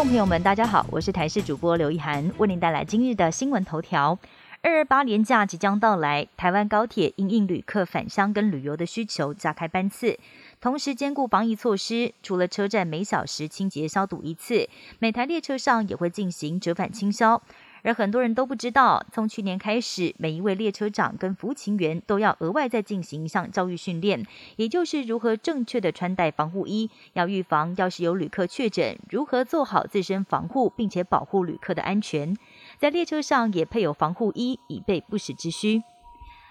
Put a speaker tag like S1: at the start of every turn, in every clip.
S1: 众朋友们，大家好，我是台视主播刘一涵，为您带来今日的新闻头条。二二八年假即将到来，台湾高铁因应旅客返乡跟旅游的需求，加开班次，同时兼顾防疫措施。除了车站每小时清洁消毒一次，每台列车上也会进行折返清消。而很多人都不知道，从去年开始，每一位列车长跟服务勤员都要额外再进行一项教育训练，也就是如何正确的穿戴防护衣，要预防要是有旅客确诊，如何做好自身防护，并且保护旅客的安全。在列车上也配有防护衣，以备不时之需。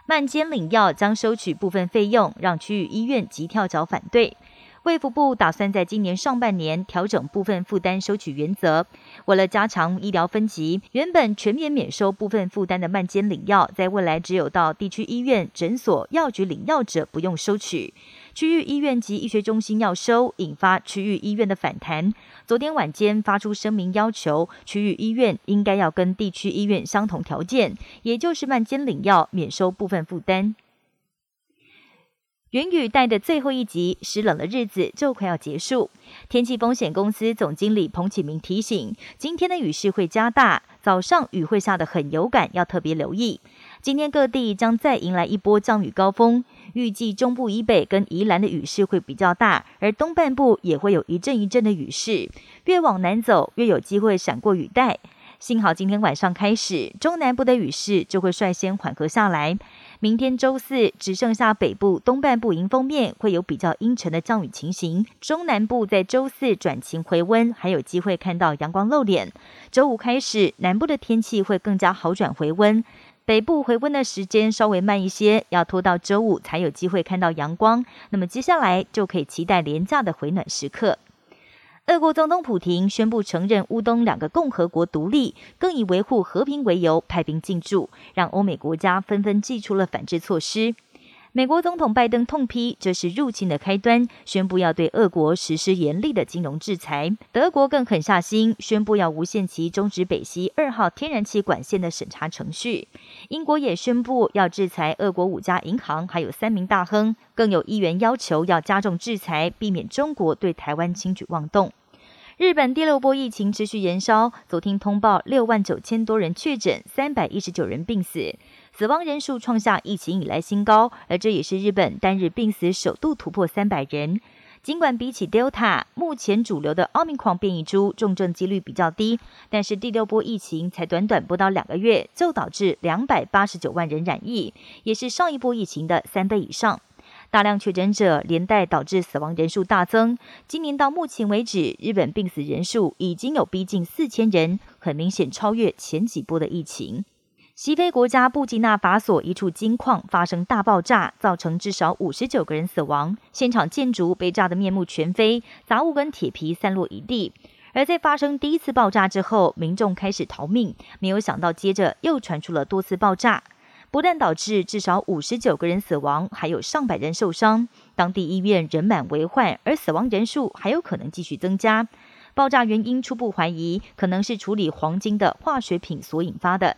S1: 慢监领药将收取部分费用，让区域医院急跳脚反对。卫福部打算在今年上半年调整部分负担收取原则，为了加强医疗分级，原本全面免收部分负担的慢间领药，在未来只有到地区医院、诊所、药局领药者不用收取，区域医院及医学中心要收，引发区域医院的反弹。昨天晚间发出声明，要求区域医院应该要跟地区医院相同条件，也就是慢间领药免收部分负担。云雨带的最后一集，湿冷的日子就快要结束。天气风险公司总经理彭启明提醒，今天的雨势会加大，早上雨会下的很有感，要特别留意。今天各地将再迎来一波降雨高峰，预计中部以北跟宜兰的雨势会比较大，而东半部也会有一阵一阵的雨势。越往南走，越有机会闪过雨带。幸好今天晚上开始，中南部的雨势就会率先缓和下来。明天周四只剩下北部东半部迎风面会有比较阴沉的降雨情形，中南部在周四转晴回温，还有机会看到阳光露脸。周五开始，南部的天气会更加好转回温，北部回温的时间稍微慢一些，要拖到周五才有机会看到阳光。那么接下来就可以期待廉价的回暖时刻。俄国总统普京宣布承认乌东两个共和国独立，更以维护和平为由派兵进驻，让欧美国家纷纷祭出了反制措施。美国总统拜登痛批这是入侵的开端，宣布要对俄国实施严厉的金融制裁。德国更狠下心，宣布要无限期终止北溪二号天然气管线的审查程序。英国也宣布要制裁俄国五家银行，还有三名大亨。更有议员要求要加重制裁，避免中国对台湾轻举妄动。日本第六波疫情持续延烧，昨天通报六万九千多人确诊，三百一十九人病死，死亡人数创下疫情以来新高，而这也是日本单日病死首度突破三百人。尽管比起 Delta，目前主流的奥密克戎变异株重症几率比较低，但是第六波疫情才短短不到两个月，就导致两百八十九万人染疫，也是上一波疫情的三倍以上。大量确诊者连带导致死亡人数大增。今年到目前为止，日本病死人数已经有逼近四千人，很明显超越前几波的疫情。西非国家布基纳法索一处金矿发生大爆炸，造成至少五十九个人死亡，现场建筑被炸得面目全非，杂物跟铁皮散落一地。而在发生第一次爆炸之后，民众开始逃命，没有想到接着又传出了多次爆炸。不但导致至少五十九个人死亡，还有上百人受伤。当地医院人满为患，而死亡人数还有可能继续增加。爆炸原因初步怀疑可能是处理黄金的化学品所引发的。